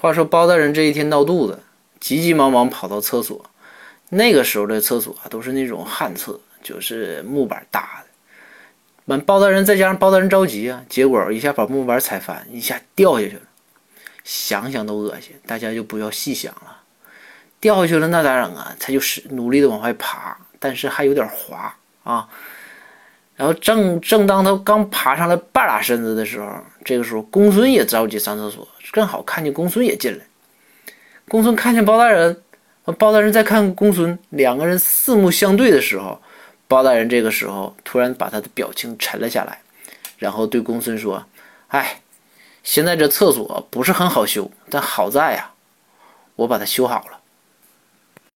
话说包大人这一天闹肚子，急急忙忙跑到厕所。那个时候的厕所啊，都是那种旱厕，就是木板搭的。完，包大人再加上包大人着急啊，结果一下把木板踩翻，一下掉下去了。想想都恶心，大家就不要细想了。掉下去了那咋整啊？他就是努力的往外爬，但是还有点滑啊。然后正正当他刚爬上来半拉身子的时候，这个时候公孙也着急上厕所，正好看见公孙也进来。公孙看见包大人。包大人在看公孙，两个人四目相对的时候，包大人这个时候突然把他的表情沉了下来，然后对公孙说：“哎，现在这厕所不是很好修，但好在呀，我把它修好了。”